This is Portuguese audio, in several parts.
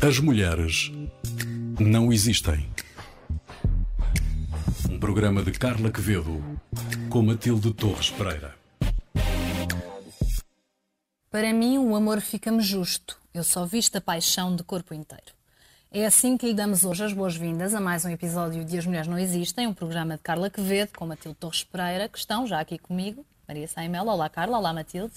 As mulheres não existem. Um programa de Carla Quevedo com Matilde Torres Pereira. Para mim, o amor fica-me justo. Eu só visto a paixão de corpo inteiro. É assim que lhe damos hoje as boas-vindas a mais um episódio de As Mulheres Não Existem, um programa de Carla Quevedo com Matilde Torres Pereira, que estão já aqui comigo. Maria Saimel, olá Carla, olá Matilde.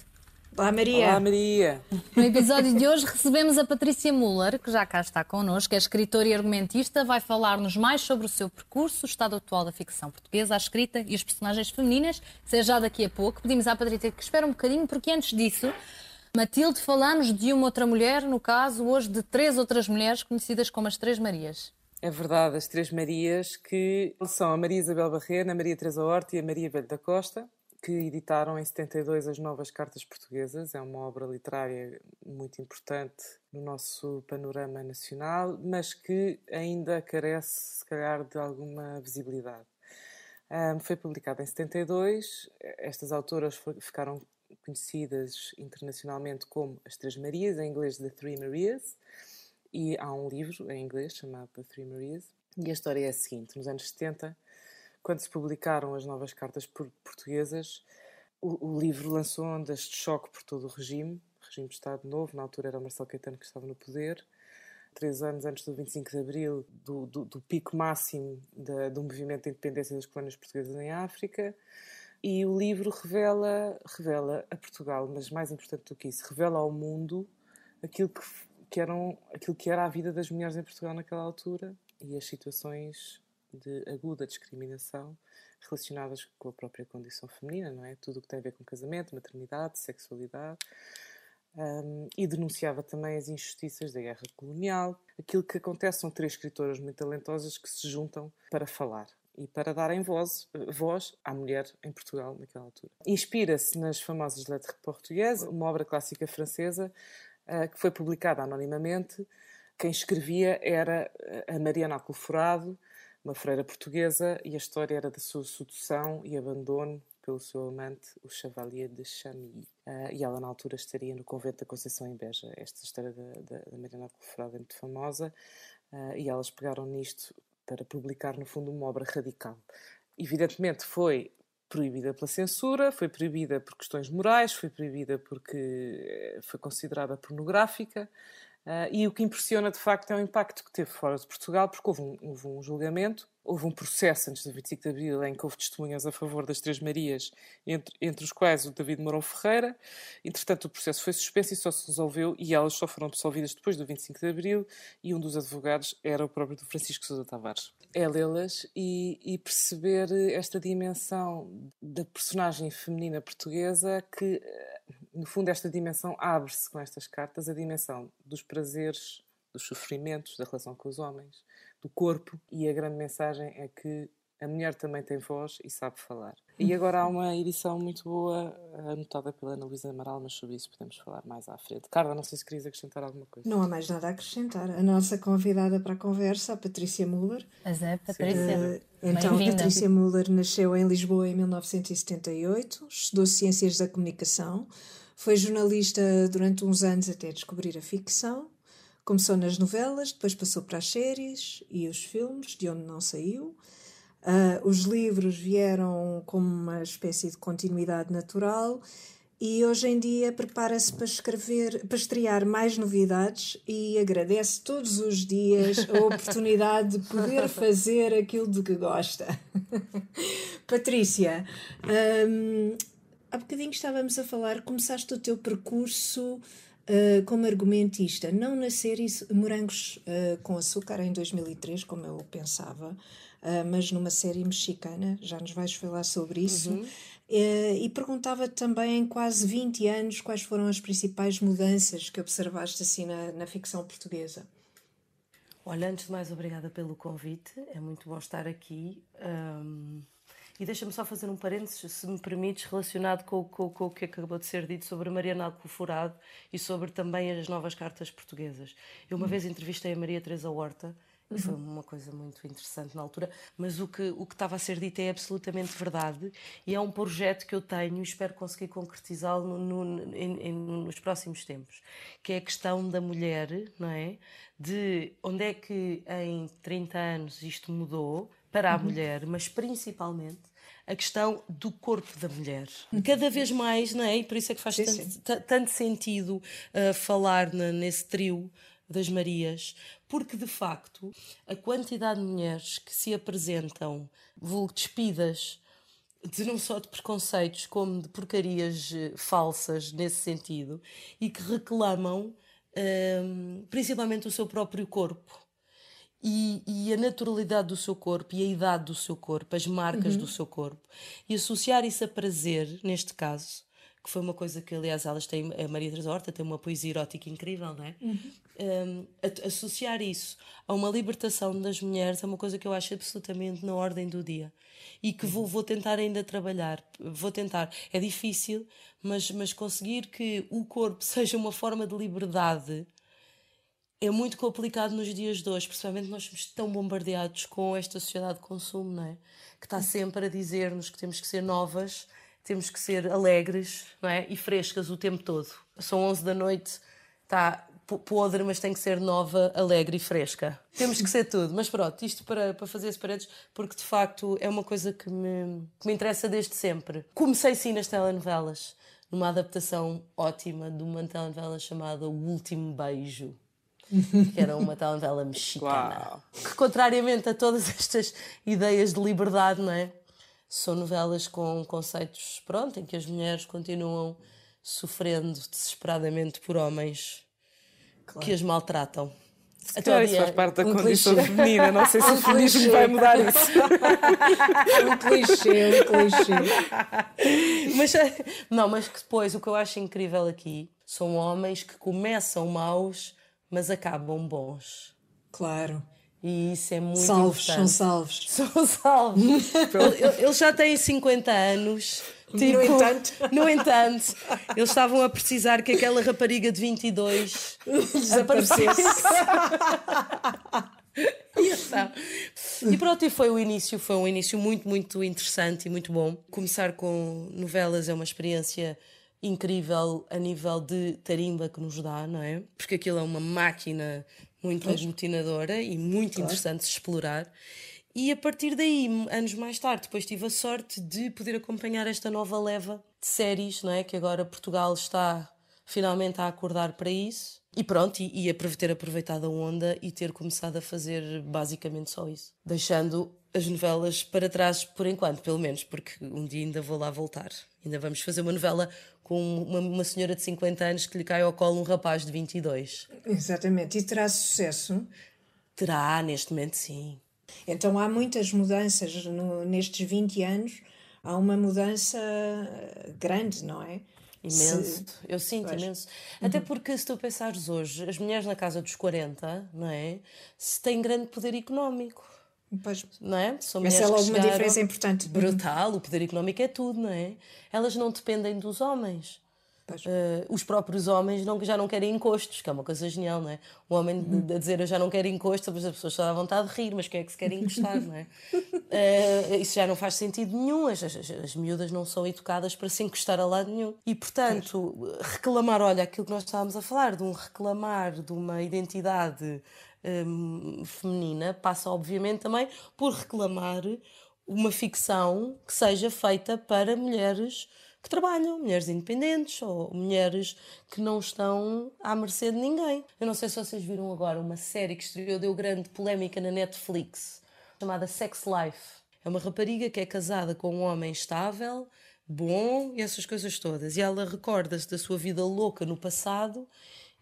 Olá Maria. Olá Maria. No episódio de hoje recebemos a Patrícia Muller, que já cá está connosco, é escritora e argumentista, vai falar-nos mais sobre o seu percurso, o estado atual da ficção portuguesa, a escrita e as personagens femininas, seja já daqui a pouco. Pedimos à Patrícia que espere um bocadinho, porque antes disso, Matilde, falamos de uma outra mulher, no caso hoje de três outras mulheres conhecidas como as Três Marias. É verdade, as Três Marias, que são a Maria Isabel Barreira, a Maria Teresa Horta e a Maria Velho da Costa que editaram em 72 as Novas Cartas Portuguesas. É uma obra literária muito importante no nosso panorama nacional, mas que ainda carece, se calhar, de alguma visibilidade. Um, foi publicada em 72. Estas autoras ficaram conhecidas internacionalmente como as Três Marias, em inglês The Three Marias, e há um livro em inglês chamado The Three Marias. E a história é a seguinte: nos anos 70 quando se publicaram as novas cartas portuguesas, o, o, livro lançou ondas de choque por todo o regime, regime de Estado Novo, na altura era o Marcelo Caetano que estava no poder, três anos antes do 25 de Abril, do, do, do pico máximo da, do movimento de independência das colónias portuguesas em África, e o livro revela, revela a Portugal, mas mais importante do que isso, revela ao mundo aquilo que, que, eram, aquilo que era a vida das mulheres em Portugal naquela altura e as situações de aguda discriminação relacionadas com a própria condição feminina, não é? Tudo o que tem a ver com casamento, maternidade, sexualidade. Um, e denunciava também as injustiças da guerra colonial. Aquilo que acontece são três escritoras muito talentosas que se juntam para falar e para darem voz, voz à mulher em Portugal naquela altura. Inspira-se nas famosas Lettres portuguesas, uma obra clássica francesa uh, que foi publicada anonimamente. Quem escrevia era a Mariana Alcoforado, uma freira portuguesa, e a história era da sua sedução e abandono pelo seu amante, o Chevalier de Chamilly. Uh, e ela, na altura, estaria no convento da Conceição em Beja. Esta história da, da, da Mariana Colforada é muito famosa uh, e elas pegaram nisto para publicar, no fundo, uma obra radical. Evidentemente, foi proibida pela censura, foi proibida por questões morais, foi proibida porque eh, foi considerada pornográfica. Uh, e o que impressiona de facto é o impacto que teve fora de Portugal, porque houve um, houve um julgamento, houve um processo antes do 25 de Abril em que houve testemunhas a favor das Três Marias, entre, entre os quais o David Mourão Ferreira. Entretanto, o processo foi suspenso e só se resolveu, e elas só foram absolvidas depois do 25 de Abril, e um dos advogados era o próprio Francisco Sousa Tavares. É lê-las e, e perceber esta dimensão da personagem feminina portuguesa que no fundo, esta dimensão abre-se com estas cartas a dimensão dos prazeres, dos sofrimentos, da relação com os homens, do corpo, e a grande mensagem é que a mulher também tem voz e sabe falar. E agora há uma edição muito boa, anotada pela Ana Luísa Amaral, mas sobre isso podemos falar mais à frente. Carla, não sei se querias acrescentar alguma coisa. Não há mais nada a acrescentar. A nossa convidada para a conversa, a Patrícia Muller. Mas é, Patrícia. Uh, então, Patrícia Muller nasceu em Lisboa em 1978, estudou Ciências da Comunicação, foi jornalista durante uns anos até descobrir a ficção. Começou nas novelas, depois passou para as séries e os filmes, de onde não saiu. Uh, os livros vieram como uma espécie de continuidade natural e hoje em dia prepara-se para escrever, para estrear mais novidades e agradece todos os dias a oportunidade de poder fazer aquilo de que gosta. Patrícia, um, há bocadinho estávamos a falar, começaste o teu percurso uh, como argumentista, não na série Morangos uh, com Açúcar em 2003, como eu pensava, uh, mas numa série mexicana, já nos vais falar sobre isso. Uhum. e perguntava também, em quase 20 anos, quais foram as principais mudanças que observaste assim na, na ficção portuguesa. Olha, antes de mais, obrigada pelo convite. É muito bom estar aqui. Um e deixa-me só fazer um parênteses, se me permites, relacionado com, com, com, o que acabou de ser dito sobre Mariana Alcoforado e sobre também as novas cartas portuguesas. Eu uma hum. vez entrevistei a Maria Teresa Horta Uhum. Foi uma coisa muito interessante na altura, mas o que, o que estava a ser dito é absolutamente verdade e é um projeto que eu tenho e espero conseguir concretizá-lo no, no, em, em, nos próximos tempos, que é a questão da mulher, não é? De onde é que em 30 anos isto mudou para a uhum. mulher, mas principalmente a questão do corpo da mulher. Cada vez mais, não é? E por isso é que faz sim, tanto, sim. tanto, sentido uh, falar na, nesse trio das Marias, porque de facto a quantidade de mulheres que se apresentam despidas de não só de preconceitos como de porcarias eh, falsas nesse sentido e que reclamam um, principalmente o seu próprio corpo e, e, a naturalidade do seu corpo e a idade do seu corpo, as marcas uhum. do seu corpo e associar isso a prazer, neste caso, que foi uma coisa que, aliás, elas têm, a Maria Teresa Horta tem uma poesia erótica incrível, não é? Uhum. Um, associar isso a uma libertação das mulheres é uma coisa que eu acho absolutamente na ordem do dia e que vou, vou tentar ainda trabalhar. Vou tentar. É difícil, mas, mas conseguir que o corpo seja uma forma de liberdade é muito complicado nos dias de hoje, principalmente nós somos tão bombardeados com esta sociedade de consumo, não é? Que está sempre a dizer-nos que temos que ser novas temos que ser alegres não é? e frescas o tempo todo. São 11 da noite, está podre, mas tem que ser nova, alegre e fresca. Temos que ser tudo. Mas pronto, isto para, para fazer paredes, porque de facto é uma coisa que me, que me interessa desde sempre. Comecei sim nas telenovelas, numa adaptação ótima de uma telenovela chamada O Último Beijo. Que era uma telenovela mexicana. Uau. Que, contrariamente a todas estas ideias de liberdade, não é? são novelas com conceitos, pronto, em que as mulheres continuam sofrendo desesperadamente por homens claro. que as maltratam. Até isso faz parte da um condição clichê. feminina, não sei se um o feminismo vai mudar isso. um clichê, um clichê. Mas, não, mas que depois o que eu acho incrível aqui são homens que começam maus, mas acabam bons. Claro. E isso é muito salvos, importante. São salvos. São salvos. eles já têm 50 anos. Tipo, no entanto. No entanto, eles estavam a precisar que aquela rapariga de 22 desaparecesse. e, pronto, e foi o início, foi um início muito, muito interessante e muito bom. Começar com novelas é uma experiência incrível a nível de tarimba que nos dá, não é? Porque aquilo é uma máquina muito pois. aglutinadora e muito claro. interessante de explorar. E a partir daí, anos mais tarde, depois tive a sorte de poder acompanhar esta nova leva de séries, não é? Que agora Portugal está finalmente a acordar para isso. E pronto, e, e ter aproveitado a onda e ter começado a fazer basicamente só isso. Deixando as novelas para trás por enquanto, pelo menos, porque um dia ainda vou lá voltar. Ainda vamos fazer uma novela com uma, uma, senhora de 50 anos que lhe cai ao colo um rapaz de 22. Exatamente. E terá sucesso? Terá, neste momento, sim. Então há muitas mudanças no, nestes 20 anos. Há uma mudança grande, não é? Imenso, se... eu sinto pois. imenso. Uhum. Até porque, se tu pensares hoje, as mulheres na casa dos 40, não é? Se têm grande poder económico. Pois. Não é? São Essa é logo uma diferença importante. Brutal, o poder económico é tudo, não é? Elas não dependem dos homens. Uh, os próprios homens não, já não querem encostos, que é uma coisa genial, não é? O homem uhum. a dizer eu já não quero encosto, as pessoas só dá vontade de rir, mas quem é que se quer encostar, não é? Uh, isso já não faz sentido nenhum, as, as, as, miúdas não são educadas para se encostar a lado nenhum. E portanto, reclamar, olha, aquilo que nós estávamos a falar, de um reclamar de uma identidade um, feminina passa, obviamente, também por reclamar uma ficção que seja feita para mulheres que trabalham, mulheres independentes ou mulheres que não estão à mercê de ninguém. Eu não sei se vocês viram agora uma série que estreou, deu grande polémica na Netflix, chamada Sex Life. É uma rapariga que é casada com um homem estável, bom e essas coisas todas. E ela recorda-se da sua vida louca no passado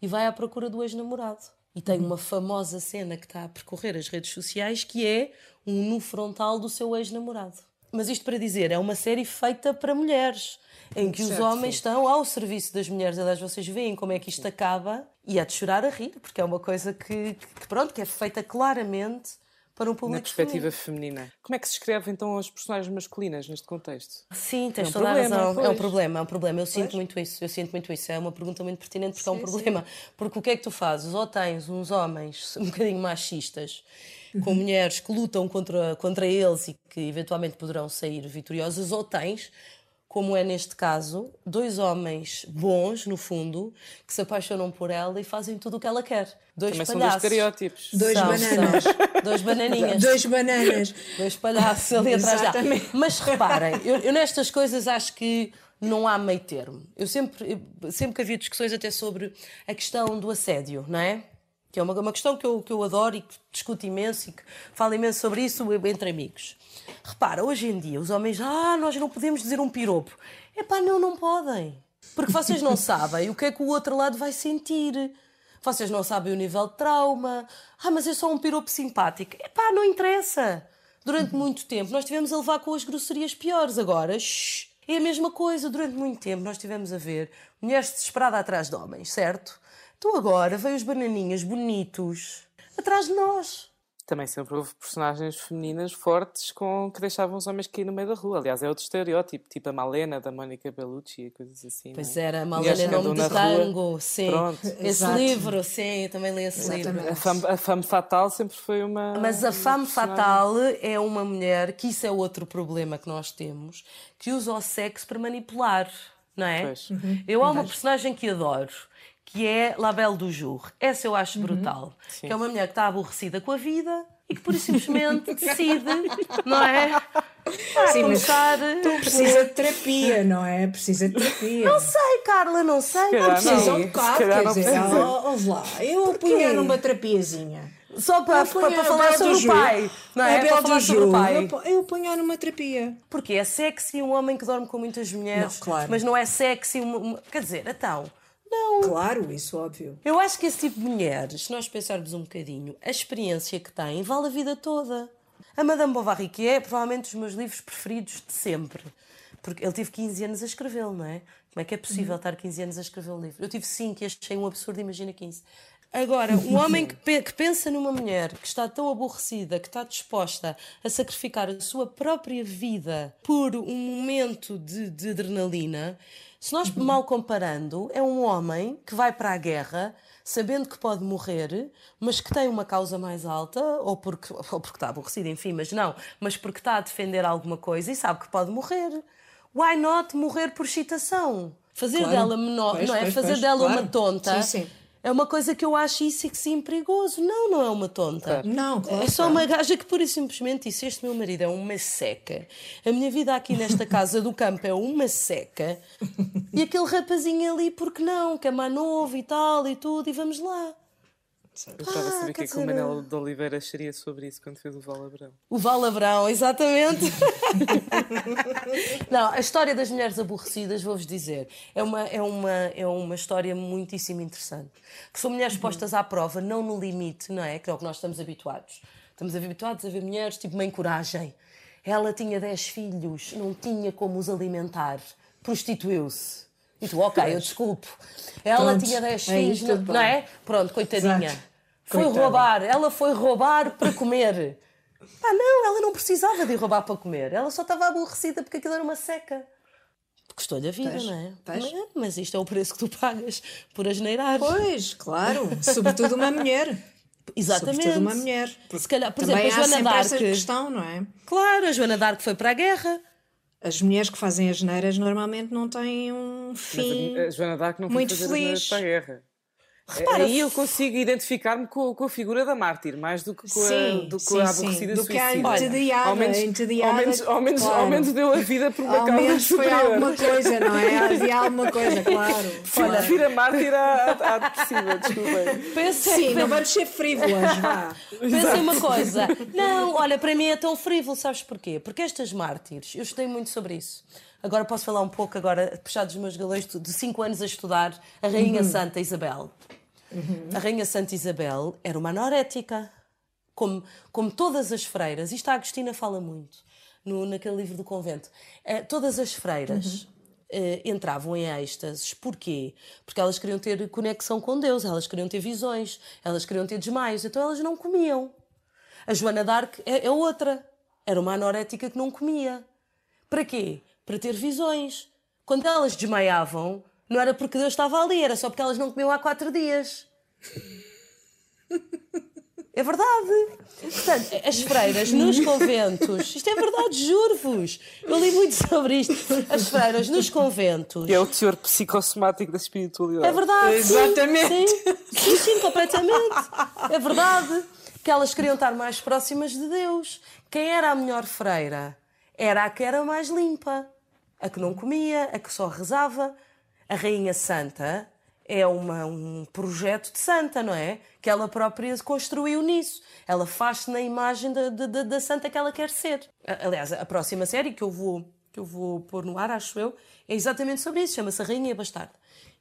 e vai à procura do ex-namorado. E tem uma famosa cena que está a percorrer as redes sociais que é um nu frontal do seu ex-namorado. Mas isto para dizer, é uma série feita para mulheres, em que certo, os homens sim. estão ao serviço das mulheres. Aliás, vocês veem como é que isto acaba e é de chorar a rir, porque é uma coisa que, que pronto, que é feita claramente para um público Na perspectiva feminino. feminina. Como é que se escreve então as personagens masculinas neste contexto? Sim, tens é um toda problema, a razão. Pois. É um problema, é um problema. Eu pois. sinto muito isso. Eu sinto muito isso. É uma pergunta muito pertinente porque sim, é um problema. Sim. Porque o que é que tu fazes? Ou tens uns homens um bocadinho machistas com mulheres que lutam contra, contra eles e que eventualmente poderão sair vitoriosas, ou tens como é neste caso, dois homens bons, no fundo, que se apaixonam por ela e fazem tudo o que ela quer. Dois Também palhaços. são dois estereótipos. Dois São, bananas. são. Dois bananinhas. Dois bananas. Dois palhaços ali atrás dela. Exatamente. Mas reparem, eu, eu nestas coisas acho que não há meio termo. Eu sempre, eu- sempre que havia discussões até sobre a questão do assédio, não é? Que é uma, uma questão que eu, que eu adoro e que discuto imenso e que falo imenso sobre isso entre amigos. Repara, hoje em dia os homens, ah, nós não podemos dizer um piropo. Epá, não, não podem. Porque vocês não sabem o que é que o outro lado vai sentir. Vocês não sabem o nível de trauma. Ah, mas é só um piropo simpático. Epá, não interessa. Durante muito tempo nós tivemos a levar com as grosserias piores. Agora, shh, é a mesma coisa. Durante muito tempo nós tivemos a ver mulheres desesperadas atrás de homens, certo? Então agora vêm os bananinhas bonitos atrás de nós. Também sempre houve personagens femininas fortes com que deixavam os homens cair no meio da rua. Aliás, é outro estereótipo, tipo a Malena da Mónica Bellucci e coisas assim. Pois não é? era, Mulheres Malena Nome de na rua. Tango, sim. Pronto. Esse Exato. livro, sim, eu também li esse livro. Exatamente. A fame, a fame fatal sempre foi uma. Mas a fame fatal é uma mulher, que isso é outro problema que nós temos, que usa o sexo para manipular, não é? Pois. Eu há uma personagem que adoro, que é La Belle du Jour. Essa eu acho brutal. Sim. Que é uma mulher que está aborrecida com a vida e que, pura e simplesmente, decide, não é? Ah, Sim, mas começar... Precisa de terapia, não é? Precisa de terapia. Não sei, Carla, não sei. porque- não. Precisa um Se bocado, calhar quer não dizer, ouve lá, eu punha numa terapiazinha. Só para, para, para a falar Bel sobre o pai. Não é? Para falar sobre o pai. eu punha numa terapia. Porque é sexy um homem que dorme com muitas mulheres, Não, claro. mas não é sexy uma- Quer dizer, então, não. Claro, isso óbvio. Eu acho que esse tipo de mulheres, se nós pensarmos um bocadinho, a experiência que têm vale a vida toda. A Madame Bovary, que é provavelmente dos meus livros preferidos de sempre. Porque ele teve 15 anos a escrevê-lo, não é? Como é que é possível estar 15 anos a escrever um livro? Eu tive 5 e achei um absurdo, imagina 15. Agora, um homem que, pe- que pensa numa mulher que está tão aborrecida, que está disposta a sacrificar a sua própria vida por um momento de, de adrenalina, se nós mal comparando, é um homem que vai para a guerra sabendo que pode morrer, mas que tem uma causa mais alta, ou porque, ou porque está aborrecido, enfim, mas não, mas porque está a defender alguma coisa e sabe que pode morrer. Why not morrer por excitação? Fazer Claro. dela menor, Pois, não é? pois, Fazer pois, dela uma claro. tonta. Sim, sim. É uma coisa que eu acho isso e que sim perigoso. Não, não é uma tonta. Não, claro. É só uma gaja que pura e simplesmente disse: Este meu marido é uma seca. A minha vida aqui nesta casa do campo é uma seca. E aquele rapazinho ali, porque não? Que é mais novo e tal e tudo, e vamos lá. Eu estava a Ah, saber o que é que o dizer, Manel de Oliveira acharia sobre isso quando fez o Val Abrão. O Valabrão, exatamente. não, a história das mulheres aborrecidas, vou-vos dizer, é uma, é, uma, é uma história muitíssimo interessante. Que são mulheres postas à prova, não no limite, não é? Que é o que nós estamos habituados. Estamos habituados a ver mulheres tipo mãe coragem. Ela tinha 10 filhos, não tinha como os alimentar, prostituiu-se. E tu, ok, eu desculpo. Ela Pronto, tinha 10 aí filhos, não, não é? Pronto, coitadinha. Exato. Foi Coitada. roubar, ela foi roubar para comer. Pá, não, ela não precisava de ir roubar para comer. Ela só estava aborrecida porque aquilo era uma seca. Custou-lhe a vida, não é? Mas, mas isto é o preço que tu pagas por asneirar. Pois, claro. Sobretudo uma mulher. Exatamente. Sobretudo uma mulher. Se calhar, por Também exemplo, a Joana sempre essa d'Arc. questão, não é? Claro, a Joana d'Arc foi para a guerra. As mulheres que fazem as neiras normalmente não têm um Mas fim. a, a Joana d'Arc não foi muito fazer feliz. para a guerra. Repara, Aí eu consigo identificar-me com, com a figura da mártir, mais do que com a, Sim, do que sim, a sim. aborrecida Do que a suicida. entediada, ao menos, entediada, ao menos, ao menos, claro. ao menos deu a vida por uma Ao causa menos foi superior. alguma coisa, não é? Havia alguma coisa, claro. Sim, prefiro a mártir à, à depressiva, desculpem. Pensem, Sim, não vamos ser frívolas, vá. Pensem uma coisa. Não, olha, para mim é tão frívolo, sabes porquê? Porque estas mártires, eu estudei muito sobre isso. Agora posso falar um pouco, agora, puxar dos meus galões de 5 anos a estudar a Rainha Santa Isabel. A Rainha Santa Isabel era uma anorética. Como, como todas as freiras, isto a Agostina fala muito no, naquele livro do convento. Eh, todas as freiras eh, entravam em êxtases. Porquê? Porque elas queriam ter conexão com Deus, elas queriam ter visões, elas queriam ter desmaios, então elas não comiam. A Joana d'Arc é, é outra. Era uma anorética que não comia. Para quê? Para ter visões. Quando elas desmaiavam, não era porque Deus estava ali, era só porque elas não comiam há quatro dias. É verdade. Portanto, as freiras nos conventos, isto é verdade, juro-vos. Eu li muito sobre isto. As freiras nos conventos. É o teor psicossomático da espiritualidade. É verdade. Exatamente. Sim, sim, sim, completamente. É verdade. Que elas queriam estar mais próximas de Deus. Quem era a melhor freira? Era a que era mais limpa, a que não comia, a que só rezava. A Rainha Santa é uma, um projeto de santa, não é? Que ela própria construiu nisso. Ela faz-se na imagem da, da, da santa que ela quer ser. Aliás, a próxima série que eu vou, que eu vou pôr no ar, acho eu, é exatamente sobre isso. Chama-se Rainha Bastarda.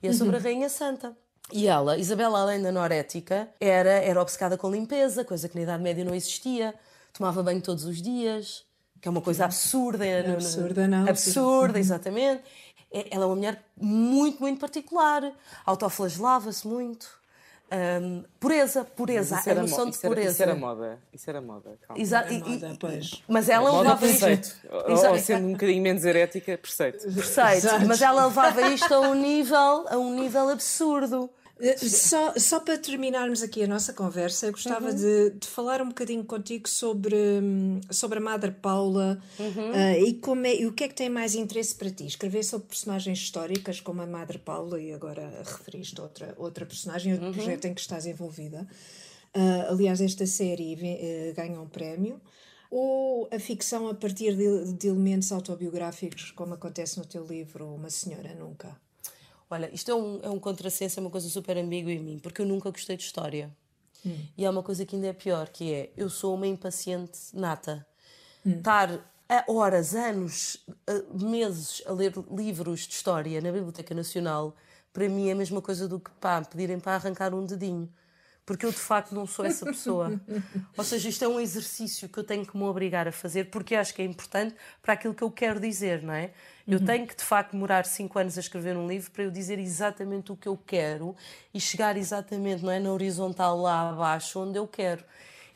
E é sobre a Rainha Santa. E ela, Isabela, além da norética, era, era obcecada com limpeza, coisa que na Idade Média não existia. Tomava banho todos os dias, que é uma coisa absurda. Não, absurda, não. Absurda, exatamente. Ela é uma mulher muito, muito particular. Autoflagelava-se muito. Um, pureza, pureza, a noção de pureza. Isso era moda, isso era moda. Exa era moda, pois. Mas ela moda levava isto. Ou, ou sendo um bocadinho menos herética, preceito. Preceito, mas ela levava isto a um nível, a um nível absurdo. Só, só para terminarmos aqui a nossa conversa, eu gostava uhum. de, de, falar um bocadinho contigo sobre, sobre a Madre Paula uhum. uh, e, como é, e o que é que tem mais interesse para ti? Escrever sobre personagens históricas como a Madre Paula e agora referiste outra, outra personagem, outro uhum. projeto em que estás envolvida. Uh, aliás, esta série uh, ganha um prémio. Ou a ficção a partir de, de elementos autobiográficos, como acontece no teu livro Uma Senhora Nunca? Olha, isto é um, é um contrassenso, é uma coisa super ambígua em mim, porque eu nunca gostei de história. Hum. E há uma coisa que ainda é pior, que é, eu sou uma impaciente nata. Hum. Estar horas, anos, meses a ler livros de história na Biblioteca Nacional, para mim é a mesma coisa do que pá, pedirem para arrancar um dedinho porque eu de facto não sou essa pessoa. Ou seja, isto é um exercício que eu tenho que me obrigar a fazer porque acho que é importante para aquilo que eu quero dizer, não é? Eu tenho que de facto demorar cinco anos a escrever um livro para eu dizer exatamente o que eu quero e chegar exatamente, não é, na horizontal lá abaixo onde eu quero.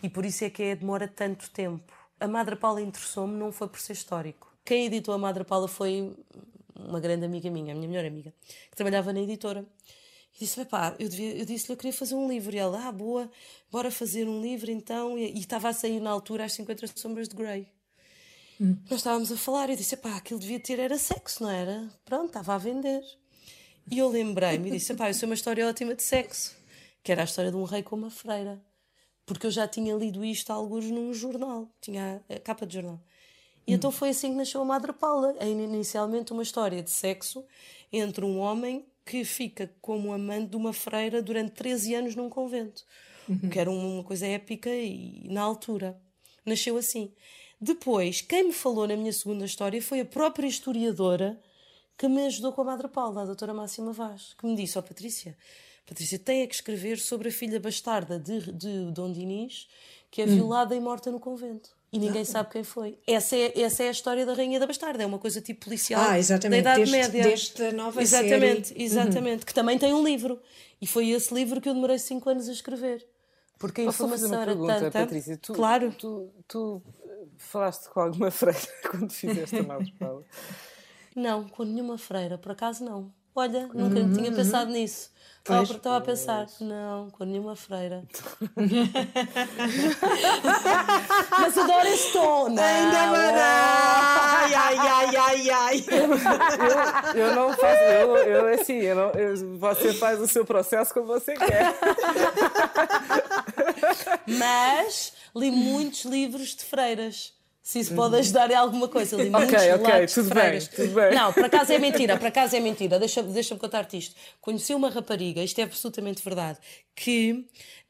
E por isso é que é, demora tanto tempo. A Madre Paula interessou-me não foi por ser histórico. Quem editou a Madre Paula foi uma grande amiga minha, a minha melhor amiga, que trabalhava na editora. E disse: pá, eu, eu disse-lhe eu queria fazer um livro. E ela, ah, boa, bora fazer um livro então. E, e estava a sair na altura as 50 Sombras de Grey. Hum. Nós estávamos a falar e eu disse: pá, aquilo devia ter era sexo, não era? Pronto, estava a vender. E eu lembrei-me e disse: pá, isso é uma história ótima de sexo, que era a história de um rei com uma freira. Porque eu já tinha lido isto alguns num jornal, tinha a capa de jornal. E hum. então foi assim que nasceu a Madre Paula. É inicialmente uma história de sexo entre um homem que fica como amante de uma freira durante 13 anos num convento. Uhum. Que era uma coisa épica e na altura. Nasceu assim. Depois, quem me falou na minha segunda história foi a própria historiadora que me ajudou com a Madre Paula, a doutora Máxima Vaz, que me disse, ó oh, Patrícia, Patrícia, tem é que escrever sobre a filha bastarda de, de Dom Dinis, que é hum. violada e morta no convento e ninguém sabe quem foi. Essa é, essa é a história da Rainha da Bastarda, é uma coisa tipo policial ah, exatamente. da Idade deste, Média. Desta nova exatamente, série. Exatamente, uhum. que também tem um livro. E foi esse livro que eu demorei 5 anos a escrever. Porque a Posso informação era pergunta, tanta. Patrícia, tu, claro. Tu, tu, falaste com alguma freira quando fizeste a Paula? Não, com nenhuma freira, por acaso não. Olha, nunca uhum, tinha pensado uhum. nisso. Pois, estava a pensar, não, com nenhuma freira. Mas adoro esse tom, não. Ainda vai Ai, ai, ai, ai, ai. Eu, eu não faço, eu, eu assim, eu não, eu, você faz o seu processo como você quer. Mas li muitos livros de freiras. Se isso pode ajudar em alguma coisa. Li ok, ok, tudo bem, tudo bem. Não, por acaso é mentira, por acaso é mentira. Deixa-me deixa contar-te isto. Conheci uma rapariga, isto é absolutamente verdade, que,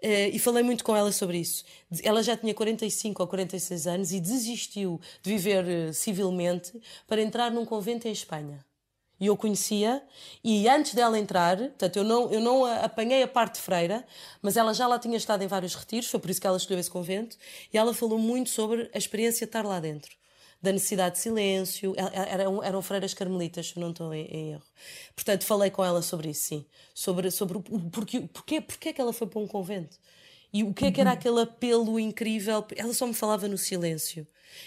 uh, e falei muito com ela sobre isso, ela já tinha 45 ou 46 anos e desistiu de viver uh, civilmente para entrar num convento em Espanha e eu conhecia, e antes dela entrar, portanto, eu não, eu não apanhei a parte freira, mas ela já lá tinha estado em vários retiros, foi por isso que ela escolheu esse convento, e ela falou muito sobre a experiência de estar lá dentro, da necessidade de silêncio, eram, eram freiras carmelitas, se não estou em, em, erro. Portanto, falei com ela sobre isso, sim, sobre, sobre o porquê, porquê, porquê é que ela foi para um convento. E o que é que era uhum. aquele apelo incrível? Ela só me falava no silêncio.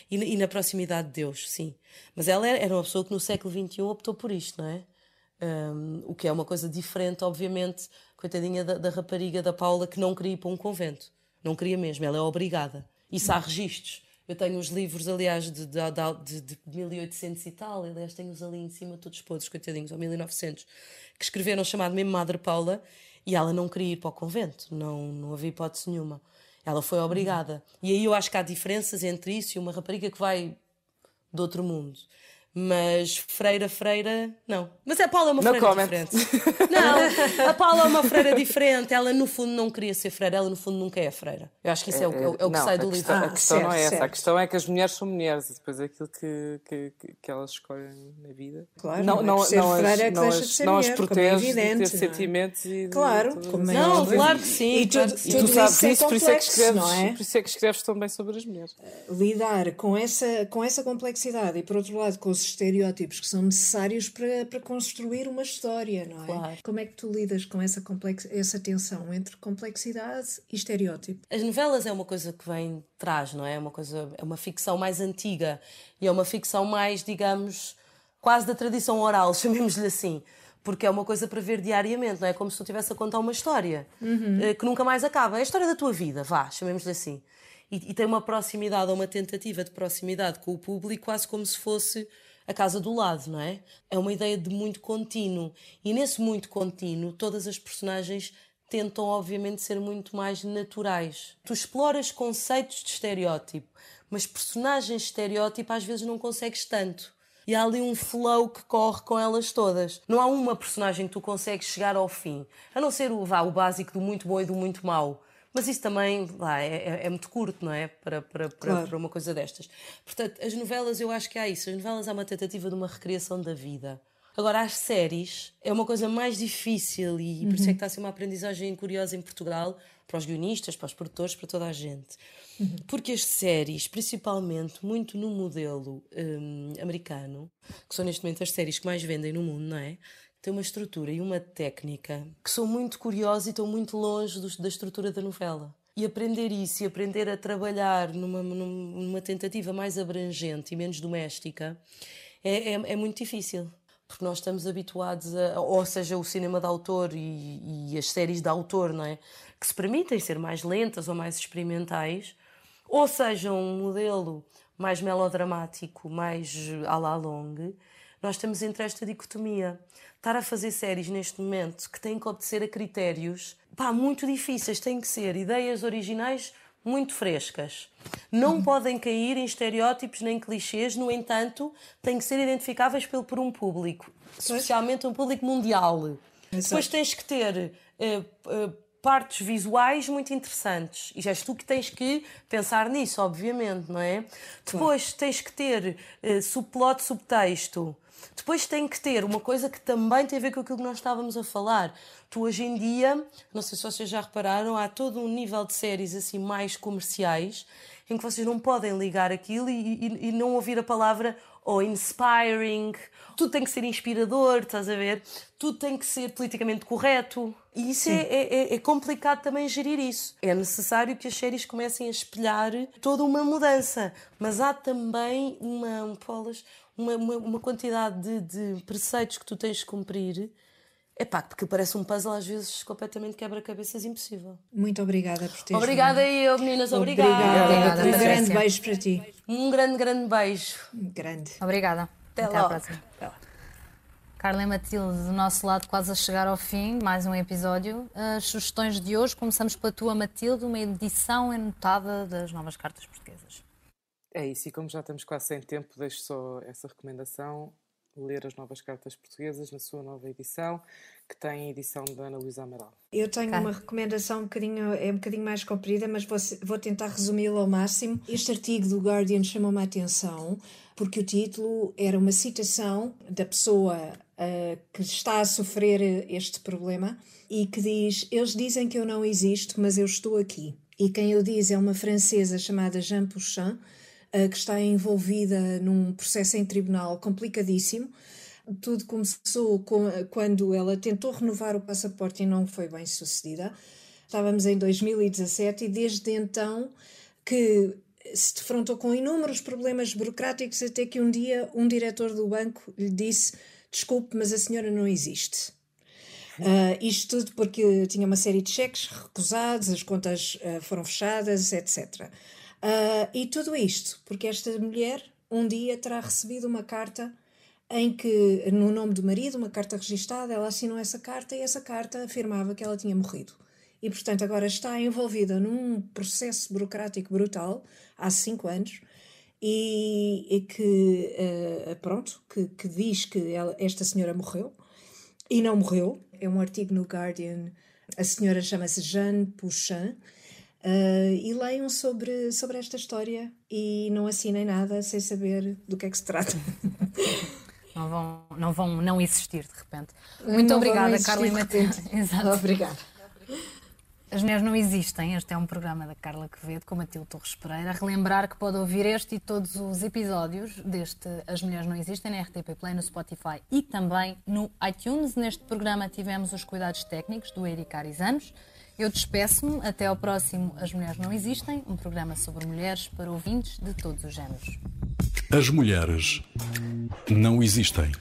E, e, na proximidade de Deus, sim. Mas ela era uma pessoa que no século XXI optou por isto, não é? Um, o que é uma coisa diferente, obviamente, coitadinha da, da, rapariga da Paula que não queria ir para um convento. Não queria mesmo, ela é obrigada. Isso há registros. Eu tenho os livros, aliás, de, de, de, de 1800 e tal, aliás, tenho-os ali em cima, todos podres, coitadinhos, ou 1900, que escreveram chamado mesmo Madre Paula, e ela não queria ir para o convento, não, não havia hipótese nenhuma. Ela foi obrigada. E aí eu acho que há diferenças entre isso e uma rapariga que vai de outro mundo. Mas freira, freira, não. Mas a Paula é uma no freira comment. diferente. Não, a Paula é uma freira diferente. Ela, no fundo, não queria ser freira. Ela, no fundo, nunca é freira. Eu acho que isso é, o, é o- é o que não, sai do livro. questão, a Ah, questão não é certo, essa. A questão é que as mulheres são mulheres e depois é aquilo que, que, que, que elas escolhem na vida. Claro, não, não é ser não, freira as, que não, deixa as, de ser não as mulher, é protege de evidente, ter não é? sentimentos e de Claro, todas como é Não, claro que sim, E claro E tu sabes isso é isso, por isso, é que escreves, não é? por isso é que escreves tão bem sobre as mulheres. lidar com essa, com essa complexidade e, por outro lado, com os estereótipos que são necessários para, para construir uma história, não é? Claro. Como é que tu lidas com essa, complex, essa tensão entre complexidade e estereótipo? As novelas é uma coisa que vem de trás, não é? É uma coisa, é uma ficção mais antiga e é uma ficção mais, digamos, quase da tradição oral, chamemos-lhe assim. Porque é uma coisa para ver diariamente, não é? Como se tu estivesse a contar uma história eh, que nunca mais acaba. É a história da tua vida, vá, chamemos-lhe assim. E, e tem uma proximidade ou uma tentativa de proximidade com o público, quase como se fosse a casa do lado, não é? É uma ideia de muito contínuo. E nesse muito contínuo, todas as personagens tentam, obviamente, ser muito mais naturais. Tu exploras conceitos de estereótipo, mas personagens de estereótipo às vezes não consegues tanto. E há ali um flow que corre com elas todas. Não há uma personagem que tu consegues chegar ao fim. A não ser o, vá, o básico do muito bom e do muito mau. Mas isso também vá, é, é- é muito curto, não é? Para, para, para, Claro. para uma coisa destas. Portanto, as novelas, eu acho que há isso. As novelas há uma tentativa de uma recriação da vida. Agora, as séries é uma coisa mais difícil e por isso é que está a ser uma aprendizagem curiosa em Portugal, para os guionistas, para os produtores, para toda a gente. Porque as séries, principalmente muito no modelo hum, americano, que são neste momento as séries que mais vendem no mundo, não é? Têm uma estrutura e uma técnica que são muito curiosas e estão muito longe da estrutura da novela. E aprender isso e aprender a trabalhar numa, num- numa tentativa mais abrangente e menos doméstica é, é, é muito difícil. Porque nós estamos habituados a. Ou seja, o cinema de autor e, e as séries de autor, não é? Que se permitem ser mais lentas ou mais experimentais, ou seja, um modelo mais melodramático, mais à la longue, nós estamos entre esta dicotomia. Estar a fazer séries neste momento que têm que obedecer a critérios pá, muito difíceis, têm que ser ideias originais muito frescas. Não podem cair em estereótipos nem clichês, no entanto, têm que ser identificáveis pelo, por um público, especialmente um público mundial. Depois tens que ter eh, eh, partes visuais muito interessantes. E já és tu que tens que pensar nisso, obviamente, não é? Depois tens que ter eh, subplot, subtexto. Depois tem que ter uma coisa que também tem a ver com aquilo que nós estávamos a falar. Tu hoje em dia, não sei se vocês já repararam, há todo um nível de séries assim mais comerciais em que vocês não podem ligar aquilo e, e- e não ouvir a palavra ou inspiring. Tudo tem que ser inspirador, estás a ver? Tudo tem que ser politicamente correto. E isso é, é- é complicado também gerir isso. É necessário que as séries comecem a espelhar toda uma mudança. Mas há também uma, Paulas, uma, uma, uma quantidade de, de preceitos que tu tens de cumprir. É pá, porque parece um puzzle às vezes completamente quebra-cabeças impossível. Muito obrigada por teres Obrigada vindo. eu, meninas, obrigada. Obrigada, Um grande beijo para ti. Um grande, grande beijo. Grande. Obrigada. Até Até, logo. à próxima. Carla e Matilde, do nosso lado, quase a chegar ao fim, mais um episódio. As sugestões de hoje, começamos pela tua, Matilde, uma edição anotada das novas cartas portuguesas. É isso, e como já estamos quase sem tempo, deixo só essa recomendação: ler as novas cartas portuguesas na sua nova edição, que tem a edição da Ana Luísa Amaral. Eu tenho uma recomendação um bocadinho, é um bocadinho mais comprida, mas vou, vou tentar resumi-la ao máximo. Este artigo do Guardian chamou-me a atenção porque o título era uma citação da pessoa ah, que está a sofrer este problema e que diz: Eles dizem que eu não existo, mas eu estou aqui. E quem o diz é uma francesa chamada Jean Pouchin, que está envolvida num processo em tribunal complicadíssimo. Tudo começou com- quando ela tentou renovar o passaporte e não foi bem sucedida. Estávamos em 2017 e desde então que se defrontou com inúmeros problemas burocráticos até que um dia um diretor do banco lhe disse desculpe, mas a senhora não existe. Uh, isto tudo porque tinha uma série de cheques recusados, as contas uh, foram fechadas, etc. Uh, e tudo isto porque esta mulher um dia terá recebido uma carta em que, no nome do marido, uma carta registada, ela assinou essa carta e essa carta afirmava que ela tinha morrido. E, portanto, agora está envolvida num processo burocrático brutal, há cinco anos, e, e que, uh, pronto, que, que, diz que ela, esta senhora morreu e não morreu. É um artigo no Guardian. A senhora chama-se Jeanne Pouchin. Uh, e leiam sobre, sobre esta história e não assinem nada sem saber do que é que se trata. Não vão não, vão não existir de repente. Muito não obrigada, Carla e Exato. Obrigada. As Mulheres Não Existem, este é um programa da Carla Quevedo com Matilde Torres Pereira. Relembrar que pode ouvir este e todos os episódios deste As Mulheres Não Existem na RTP Play, no Spotify e também no iTunes. Neste programa tivemos os cuidados técnicos do Eric Arizanos. Eu despeço-me. Até ao próximo As Mulheres Não Existem, um programa sobre mulheres para ouvintes de todos os géneros. As mulheres não existem.